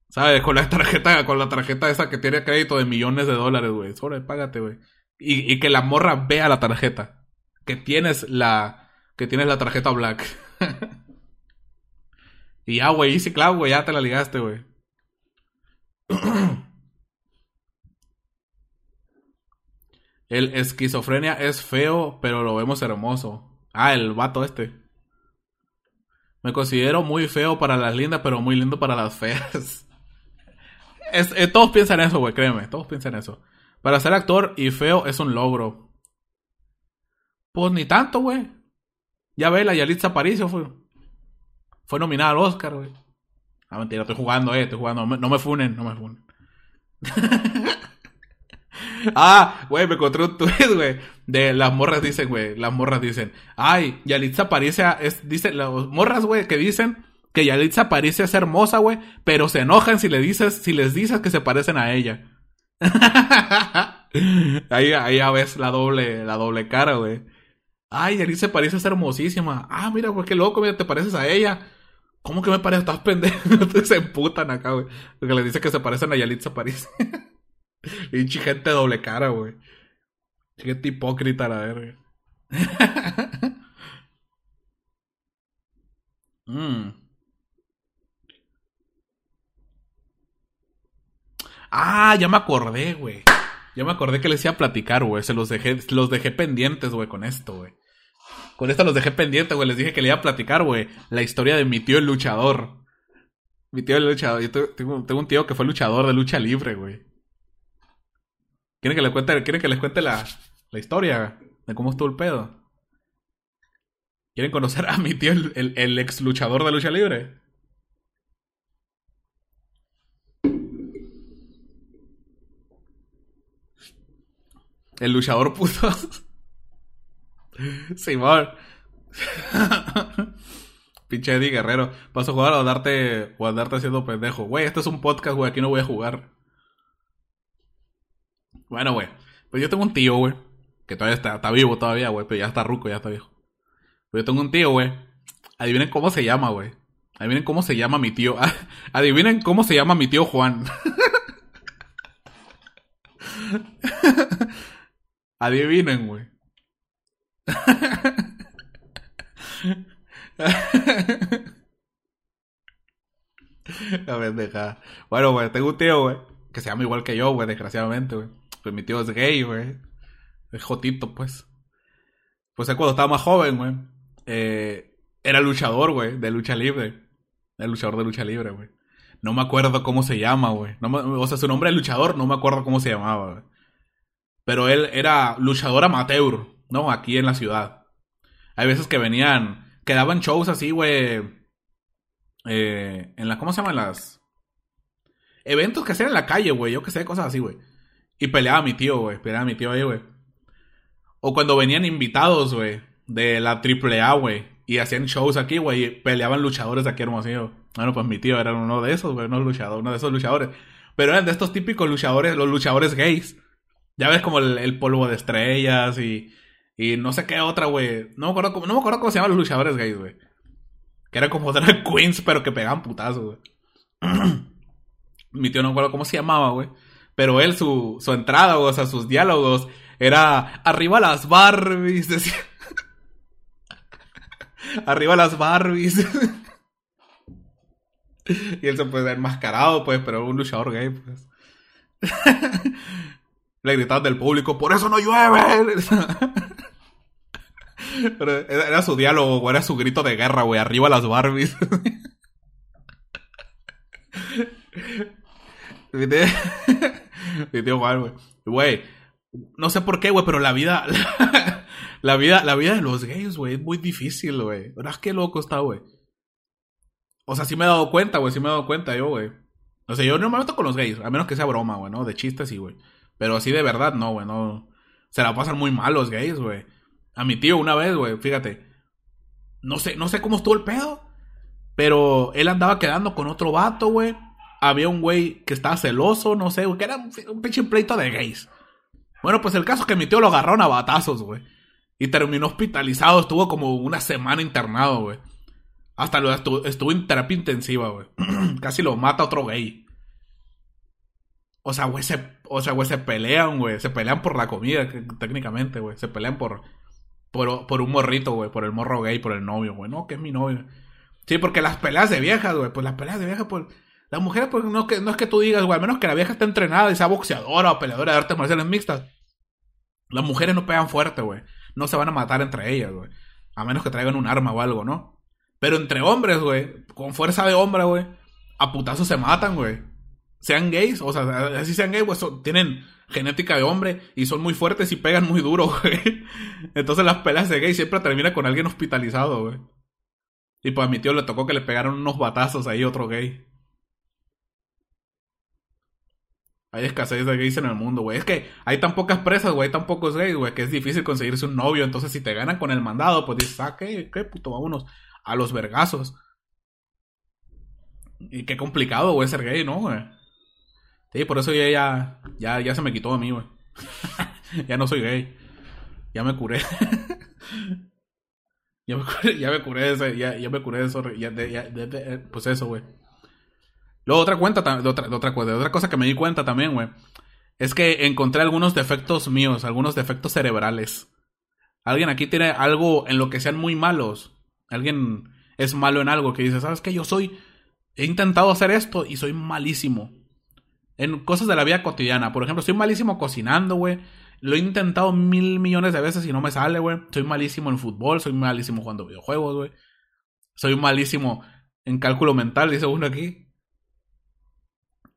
¿Sabes? Con la tarjeta, con la tarjeta esa que tiene crédito de millones de dólares, güey. Sobre, págate, güey. Y, y que la morra vea la tarjeta. Que tienes la, que tienes la tarjeta black. y ya, güey, Easy Cloud, güey, ya te la ligaste, güey. El esquizofrenia es feo, pero lo vemos hermoso. Ah, el vato este. Me considero muy feo para las lindas, pero muy lindo para las feas. Eh, todos piensan eso, güey, créeme. Todos piensan eso. Para ser actor y feo es un logro. Pues ni tanto, güey. Ya ve, la Yalitza Aparicio fue, fue nominada al Oscar, güey. Ah, mentira, estoy jugando, eh, estoy jugando. No me, funen, no me funen. ah, güey, me encontré un tweet, güey. De las morras dicen, güey. Las morras dicen. Ay, Yalitza Aparicio es. Dice, las morras, güey, que dicen que Yalitza parece ser hermosa, güey, pero se enojan si le dices, si les dices que se parecen a ella. ahí, ahí ya ves la doble, la doble cara, güey. Ay, Yalitza parece ser hermosísima. Ah, mira, pues qué loco, mira, te pareces a ella. ¿Cómo que me parece? Estás pendejo. se emputan acá, güey. Porque le dice que se parecen a Yalitza París. y gente doble cara, güey. Gente hipócrita, la verga. Mmm. Ah, ya me acordé, güey. Ya me acordé que les iba a platicar, güey. Se los dejé, los dejé pendientes, güey, con esto, güey. Con esto los dejé pendientes, güey. Les dije que le iba a platicar, güey. La historia de mi tío el luchador. Mi tío el luchador. Yo tengo, un tío que fue luchador de lucha libre, güey. ¿Quieren que les cuente, ¿quieren que les cuente la, la historia de cómo estuvo el pedo? ¿Quieren conocer a mi tío, el, el ex luchador de lucha libre? El luchador puso. Simón. Pinche Eddie Guerrero. ¿Vas a jugar o darte, o darte haciendo pendejo? Güey, este es un podcast, güey. Aquí no voy a jugar. Bueno, güey. Pues yo tengo un tío, güey. Que todavía está, está vivo todavía, güey. Pero ya está ruco, ya está viejo. Pero yo tengo un tío, güey. Adivinen cómo se llama, güey. Adivinen cómo se llama mi tío. Adivinen cómo se llama mi tío Juan. Adivinen, güey. La pendeja. Bueno, güey, tengo un tío, güey, que se llama igual que yo, güey, desgraciadamente, güey. Mi tío es gay, güey. Es jotito, pues. Pues cuando estaba más joven, güey, eh, era luchador, güey, de lucha libre. Era luchador de lucha libre, güey. No me acuerdo cómo se llama, güey. O sea, su nombre es luchador, no me acuerdo cómo se llamaba, güey. Pero él era luchador amateur, ¿no? Aquí en la ciudad. Hay veces que venían, que daban shows así, güey. Eh, en la, ¿cómo se llaman las? Eventos que hacían en la calle, güey. Yo que sé, cosas así, güey. Y peleaba mi tío, güey. Peleaba mi tío ahí, güey. O cuando venían invitados, güey. De la AAA, güey. Y hacían shows aquí, güey. Y peleaban luchadores aquí, hermosillo. Bueno, pues mi tío era uno de esos, güey. Uno, luchador, uno de esos luchadores. Pero eran de estos típicos luchadores, los luchadores gays. Ya ves como el, polvo de estrellas y, y no sé qué otra, güey. No me acuerdo cómo, no me acuerdo cómo se llaman los luchadores gays, güey. Que eran como drag queens, pero que pegaban putazos, güey. Mi tío no me acuerdo cómo se llamaba, güey. Pero él, su, su entrada, o sea, sus diálogos, era arriba las Barbies, decía. arriba las Barbies. y él se puede enmascarado, pues, pero un luchador gay, pues le gritaban del público, por eso no llueve. era su diálogo, güey, era su grito de guerra, güey, arriba las Barbies. Güey, no sé por qué, güey, pero la vida, la, vida, la vida de los gays, güey, es muy difícil, güey. ¿Verdad qué loco está, güey? O sea, sí me he dado cuenta, güey, sí me he dado cuenta yo, güey. O sea, yo no me meto con los gays, a menos que sea broma, güey, ¿no? De chistes, sí, güey. Pero así de verdad, no, güey, no. Se la pasan muy mal los gays, güey. A mi tío una vez, güey, fíjate. No sé, no sé cómo estuvo el pedo. Pero él andaba quedando con otro vato, güey. Había un güey que estaba celoso, no sé, que era un, pinche pleito de gays. Bueno, pues el caso es que mi tío lo agarraron a batazos, güey. Y terminó hospitalizado, estuvo como una semana internado, güey. Hasta lo estuvo, en terapia intensiva, güey. Casi lo mata otro gay. O sea, güey, se, o sea, güey, se pelean, güey. Se pelean por la comida, técnicamente, güey. Se pelean por, por, por un morrito, güey. Por el morro gay, por el novio, güey. No, que es mi novio. Sí, porque las peleas de viejas, güey. Pues las peleas de viejas, pues. Las mujeres, pues no, que, no es que tú digas, güey. Al menos que la vieja esté entrenada y sea boxeadora o peleadora de artes marciales mixtas. Las mujeres no pegan fuerte, güey. No se van a matar entre ellas, güey. A menos que traigan un arma o algo, ¿no? Pero entre hombres, güey. Con fuerza de hombre, güey. A putazos se matan, güey sean gays, o sea, así sean gays, pues tienen genética de hombre y son muy fuertes y pegan muy duro, güey. Entonces las pelas de gay siempre terminan con alguien hospitalizado, güey. Y pues a mi tío le tocó que le pegaron unos batazos ahí otro gay. Hay escasez de gays en el mundo, güey. Es que hay tan pocas presas, güey, hay tan pocos gays, güey, que es difícil conseguirse un novio. Entonces, si te ganan con el mandado, pues dices, ah, qué, qué puto, vámonos a los vergazos. Y qué complicado, güey, ser gay, ¿no, güey? Sí, por eso ya, ya, ya, se me quitó a mí, güey. ya no soy gay. Ya me curé. ya, me curé ya de eso, ya, ya me curé de eso, ya, de, pues eso, güey. Luego otra cuenta, de otra, otra, de otra cosa que me di cuenta también, güey. Es que encontré algunos defectos míos, algunos defectos cerebrales. Alguien aquí tiene algo en lo que sean muy malos. Alguien es malo en algo que dice, ¿sabes qué? Yo soy... He intentado hacer esto y soy malísimo en cosas de la vida cotidiana. Por ejemplo, soy malísimo cocinando, güey. Lo he intentado mil millones de veces y no me sale, güey. Soy malísimo en fútbol, soy malísimo jugando videojuegos, güey. Soy malísimo en cálculo mental, dice uno aquí.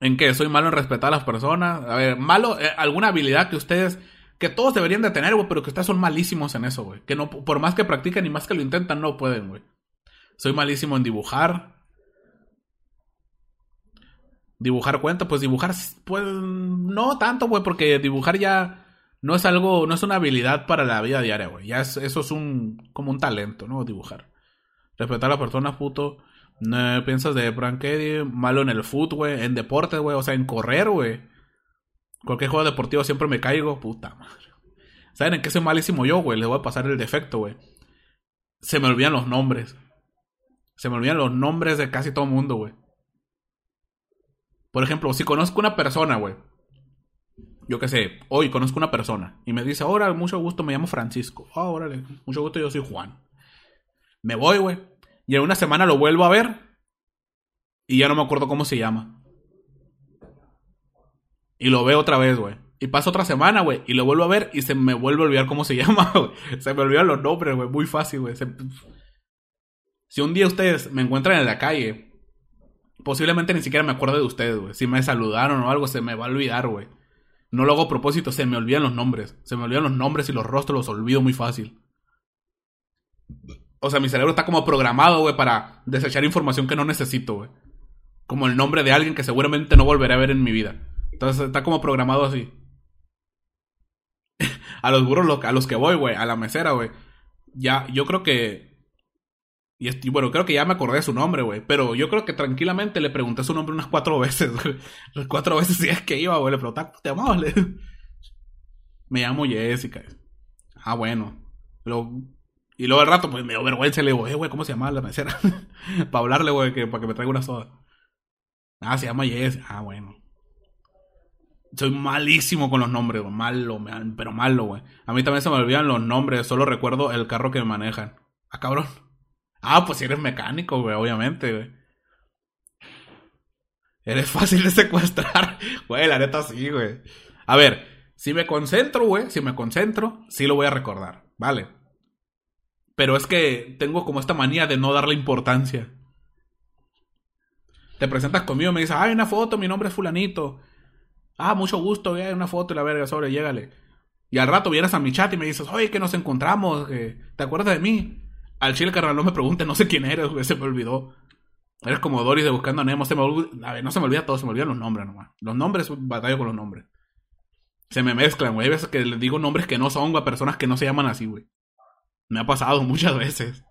¿En qué? Soy malo en respetar a las personas. A ver, malo, eh, alguna habilidad que ustedes, que todos deberían de tener, güey, pero que ustedes son malísimos en eso, güey. Que no, por más que practiquen y más que lo intentan, no pueden, güey. Soy malísimo en dibujar. Dibujar cuenta, pues dibujar, pues no tanto, güey, porque dibujar ya no es algo, no es una habilidad para la vida diaria, güey. Ya es, eso es un, como un talento, ¿no? Dibujar. Respetar a las personas, puto. No piensas de Frank malo en el foot, güey, en deporte, güey, o sea, en correr, güey. Cualquier juego deportivo siempre me caigo, puta madre. ¿Saben en qué soy malísimo yo, güey? Les voy a pasar el defecto, güey. Se me olvidan los nombres. Se me olvidan los nombres de casi todo el mundo, güey. Por ejemplo, si conozco una persona, güey. Yo qué sé, hoy conozco una persona y me dice, ahora, mucho gusto, me llamo Francisco. Ah, órale, mucho gusto, yo soy Juan. Me voy, güey. Y en una semana lo vuelvo a ver y ya no me acuerdo cómo se llama. Y lo veo otra vez, güey. Y pasa otra semana, güey. Y lo vuelvo a ver y se me vuelve a olvidar cómo se llama, güey. Se me olvidan los nombres, güey. Muy fácil, güey. Si un día ustedes me encuentran en la calle Posiblemente ni siquiera me acuerdo de ustedes, güey. Si me saludaron o algo, se me va a olvidar, güey. No lo hago a propósito, se me olvidan los nombres. Se me olvidan los nombres y los rostros los olvido muy fácil. O sea, mi cerebro está como programado, güey, para desechar información que no necesito, güey. Como el nombre de alguien que seguramente no volveré a ver en mi vida. Entonces está como programado así. a los burros a los que voy, güey, a la mesera, güey. Ya, yo creo que y, bueno, creo que ya me acordé de su nombre, güey. Pero yo creo que tranquilamente le pregunté su nombre unas cuatro veces, güey. Cuatro veces si es que iba, güey. Le pregunté, ¿te llamabas? me llamo Jessica. Ah, bueno. Y luego al rato, pues me dio vergüenza. Le digo, eh, güey, ¿cómo se llama la mesera? para hablarle, güey, que, para que me traiga una soda. Ah, se llama Jessica. Ah, bueno. Soy malísimo con los nombres, güey. Malo, pero malo, güey. A mí también se me olvidan los nombres. Solo recuerdo el carro que me manejan. Ah, cabrón. Ah, pues si eres mecánico, güey, obviamente, güey. Eres fácil de secuestrar. Güey, la neta sí, güey. A ver, si me concentro, güey, si me concentro, sí lo voy a recordar, ¿vale? Pero es que tengo como esta manía de no darle importancia. Te presentas conmigo, me dices, hay una foto, mi nombre es fulanito. Ah, mucho gusto, hay una foto y la verga sobre, llégale. Y al rato vienes a mi chat y me dices, oye, que nos encontramos, que ¿te acuerdas de mí? Al chile, carnal, no me pregunte, no sé quién eres, se me olvidó. Eres como Doris de Buscando a. Se me a ver, no se me olvida todo, se me olvidan los nombres nomás. Los nombres, batallo con los nombres. Se me mezclan, güey. Hay veces que les digo nombres que no son, a personas que no se llaman así, güey. Me ha pasado muchas veces.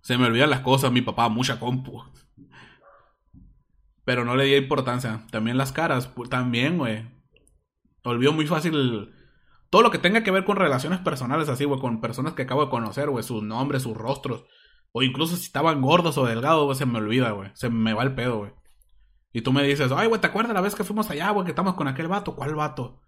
Se me olvidan las cosas, mi papá, mucha compu. Pero no le di importancia. También las caras, también, güey. Olvido muy fácil todo lo que tenga que ver con relaciones personales así, güey, con personas que acabo de conocer, güey, sus nombres, sus rostros, O incluso si estaban gordos o delgados, güey, se me olvida, güey. Se me va el pedo, güey. Y tú me dices, ay, güey, ¿te acuerdas la vez que fuimos allá, güey, que estamos con aquel vato? ¿Cuál vato?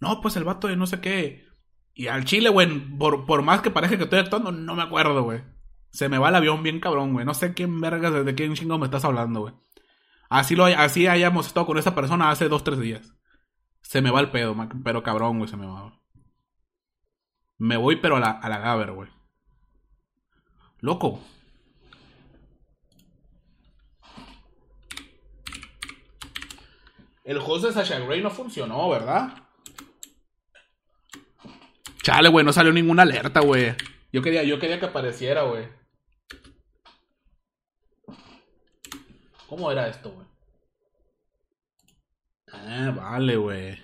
No, pues el vato de no sé qué. Y al chile, güey, por, por más que parezca que estoy actuando, no me acuerdo, güey. Se me va el avión bien cabrón, güey. No sé quién vergas, desde quién chingo me estás hablando, güey. Así, lo, así hayamos estado con esa persona hace dos, tres días. Se me va el pedo, pero cabrón, güey, se me va. Me voy, pero a la, a la Gaber, güey. Loco. El host de Sasha Grey no funcionó, ¿verdad? Chale, güey, no salió ninguna alerta, güey. Yo quería, yo quería que apareciera, güey. ¿Cómo era esto, güey? Ah, vale, güey.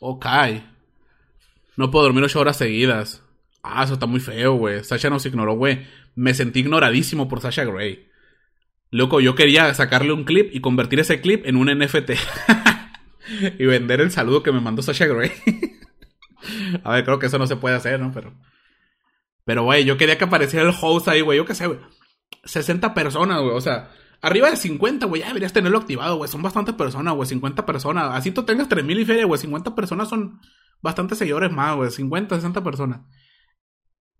Ok. No puedo dormir ocho horas seguidas. Ah, eso está muy feo, güey. Sasha nos ignoró, güey. Me sentí ignoradísimo por Sasha Gray. Loco, yo quería sacarle un clip y convertir ese clip en un NFT. y vender el saludo que me mandó Sasha Gray. A ver, creo que eso no se puede hacer, ¿no? Pero. Pero, güey, yo quería que apareciera el host ahí, güey. Yo qué sé, güey. 60 personas, güey. O sea, arriba de 50, güey. Ya deberías tenerlo activado, güey. Son bastantes personas, güey. 50 personas. Así tú tengas 3000 y feria, güey. 50 personas son bastantes seguidores más, güey. 50, 60 personas.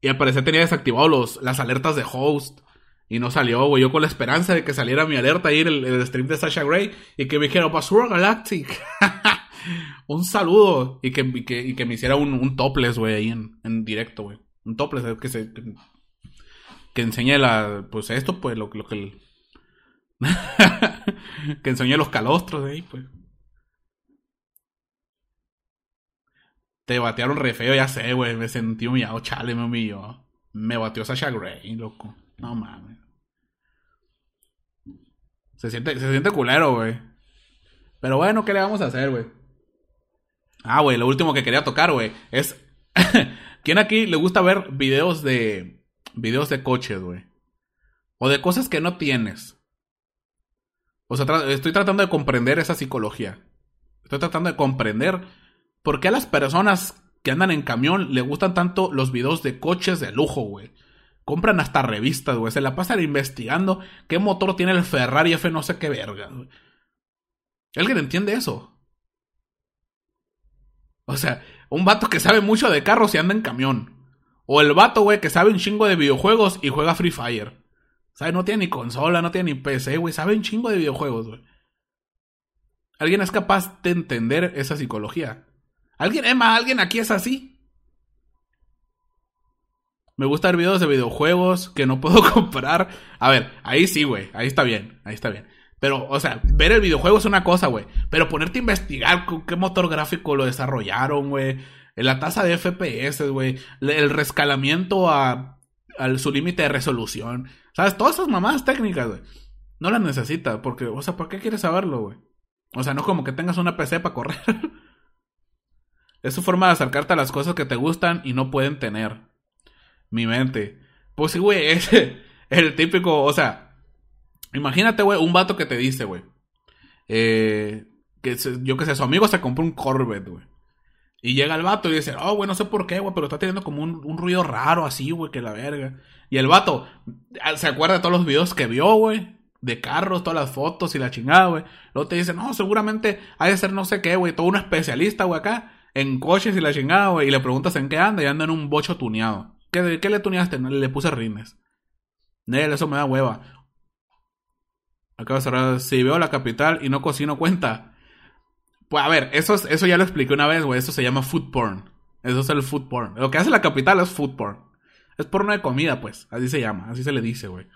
Y al parecer tenía desactivado las alertas de host. Y no salió, güey. Yo con la esperanza de que saliera mi alerta ahí en el, stream de Sasha Gray. Y que me dijera, Basura Galactic. un saludo. Y que, que, me hiciera un, topless, güey, ahí en, en directo, güey. Un topless, que se. Que, enseñe la. Pues esto, pues, lo, lo que. que enseñe los calostros ahí, pues. Te batearon re feo, ya sé, güey. Me sentí humillado. Chale, me humilló. Me bateó Sasha Grey, loco. No mames. Se siente, se siente culero, güey. Pero bueno, ¿qué le vamos a hacer, güey? Ah, güey, lo último que quería tocar, güey, es... ¿Quién aquí le gusta ver videos de... Videos de coches, güey? O de cosas que no tienes. O sea, estoy tratando de comprender esa psicología. Estoy tratando de comprender ¿Por qué a las personas que andan en camión le gustan tanto los videos de coches de lujo, güey? Compran hasta revistas, güey. Se la pasan investigando qué motor tiene el Ferrari F no sé qué verga, güey. ¿Alguien entiende eso? O sea, un vato que sabe mucho de carros y anda en camión. O el vato, güey, que sabe un chingo de videojuegos y juega Free Fire. ¿Sabe? No tiene ni consola, no tiene ni PC, güey. Sabe un chingo de videojuegos, güey. ¿Alguien es capaz de entender esa psicología? ¿Alguien, Emma, alguien aquí es así? Me gusta ver videos de videojuegos que no puedo comprar. A ver, ahí sí, güey. Ahí está bien. Ahí está bien. Pero, o sea, ver el videojuego es una cosa, güey. Pero ponerte a investigar con qué motor gráfico lo desarrollaron, güey. La tasa de FPS, güey. El rescalamiento a, su límite de resolución. ¿Sabes? Todas esas mamadas técnicas, güey. No las necesita. Porque, o sea, ¿por qué quieres saberlo, güey? O sea, no como que tengas una PC para correr. Es su forma de acercarte a las cosas que te gustan y no pueden tener. Mi mente. Pues sí, güey, es el típico, o sea, imagínate, güey, un vato que te dice, güey. Eh, que yo que sé, su amigo se compró un Corvette, güey. Y llega el vato y dice, oh, güey, no sé por qué, güey, pero está teniendo como un, un ruido raro así, güey, que la verga. Y el vato se acuerda de todos los videos que vio, güey. De carros, todas las fotos y la chingada, güey. Luego te dice, no, seguramente hay de ser no sé qué, güey. Todo un especialista, güey, acá en coches y la chingada, güey, y le preguntas en qué anda y anda en un bocho tuneado. ¿Qué, qué le tuneaste? Le puse rines. Nel, eso me da hueva. Acabo de cerrar. Si veo la capital y no cocino, cuenta. Pues a ver, eso, eso ya lo expliqué una vez, güey. Eso se llama food porn. Eso es el food porn. Lo que hace la capital es food porn. Es porno de comida, pues. Así se llama. Así se le dice, güey.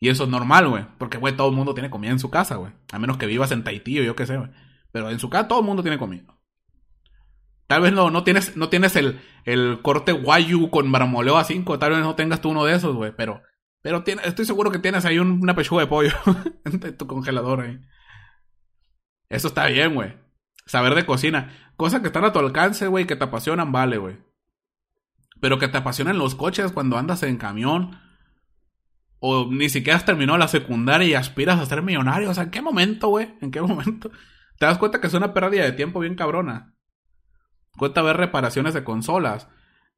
Y eso es normal, güey. Porque, güey, todo el mundo tiene comida en su casa, güey. A menos que vivas en Tahití o yo qué sé, güey. Pero en su casa todo el mundo tiene comida. Tal vez no, no tienes, no tienes el, el corte guayu con marmoleo a 5. Tal vez no tengas tú uno de esos, güey. Pero, pero estoy seguro que tienes ahí una pechuga de pollo en tu congelador ahí. Eso está bien, güey. Saber de cocina. Cosas que están a tu alcance, güey, que te apasionan, vale, güey. Pero que te apasionan los coches cuando andas en camión. o ni siquiera has terminado la secundaria y aspiras a ser millonario. O sea, ¿en qué momento, güey? ¿En qué momento? Te das cuenta que es una pérdida de tiempo bien cabrona. Cuenta ver reparaciones de consolas.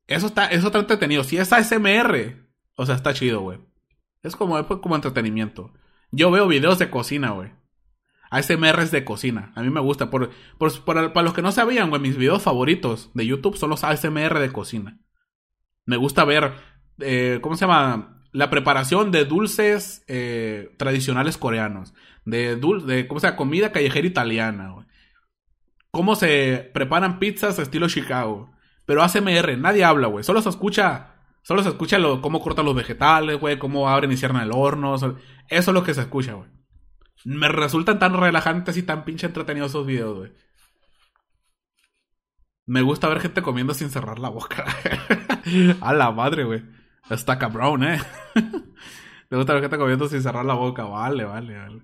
Eso está, eso está entretenido. Si es ASMR, o sea, está chido, güey. Es como, es como entretenimiento. Yo veo videos de cocina, güey. ASMR de cocina. A mí me gusta. Por, por, para los que no sabían, güey, mis videos favoritos de YouTube son los ASMR de cocina. Me gusta ver, eh, ¿cómo se llama? La preparación de dulces eh, tradicionales coreanos. De, dul de, ¿cómo se llama? Comida callejera italiana, güey. Cómo se preparan pizzas estilo Chicago. Pero ASMR, nadie habla, güey. Solo se escucha Solo se escucha cómo cortan los vegetales, güey, cómo abren y cierran el horno. Eso es lo que se escucha, güey. Me resultan tan relajantes y tan pinche entretenidos esos videos, güey. Me gusta ver gente comiendo sin cerrar la boca. A la madre, güey. Está cabrón, eh. Me gusta ver gente comiendo sin cerrar la boca. Vale, vale, vale.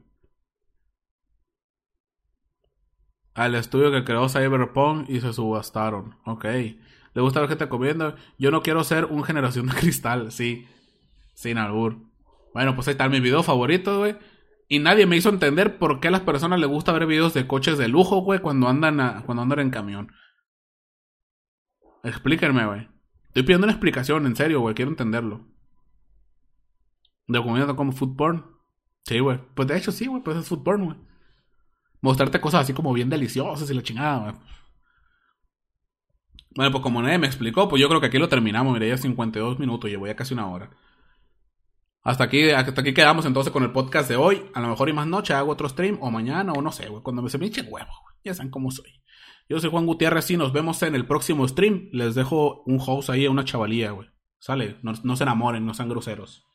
Al estudio que creó Cyberpunk y se subastaron. Ok. Le gusta ver gente comiendo. Yo no quiero ser un generación de cristal, sí. Sin albur. Bueno, pues ahí está mi video favorito, güey. Y nadie me hizo entender por qué a las personas les gusta ver videos de coches de lujo, güey, cuando andan, cuando andan en camión. Explíquenme, güey. Estoy pidiendo una explicación, en serio, güey. Quiero entenderlo. ¿De comida como food porn? Sí, güey. Pues de hecho sí, güey. Pues es food porn, güey. Mostrarte cosas así como bien deliciosas y la chingada, güey. Bueno, pues como nadie me explicó, pues yo creo que aquí lo terminamos. Mira, ya 52 minutos, llevo ya casi una hora. Hasta aquí, hasta aquí quedamos entonces con el podcast de hoy. A lo mejor y más noche hago otro stream o mañana o no sé, güey. Cuando me se me eche huevo, Ya saben cómo soy. Yo soy Juan Gutiérrez y nos vemos en el próximo stream. Les dejo un host ahí a una chavalía, güey. Sale, no se enamoren, no sean groseros.